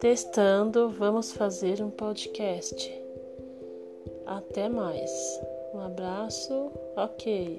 Testando, vamos fazer um podcast. Até mais. Um abraço. Ok.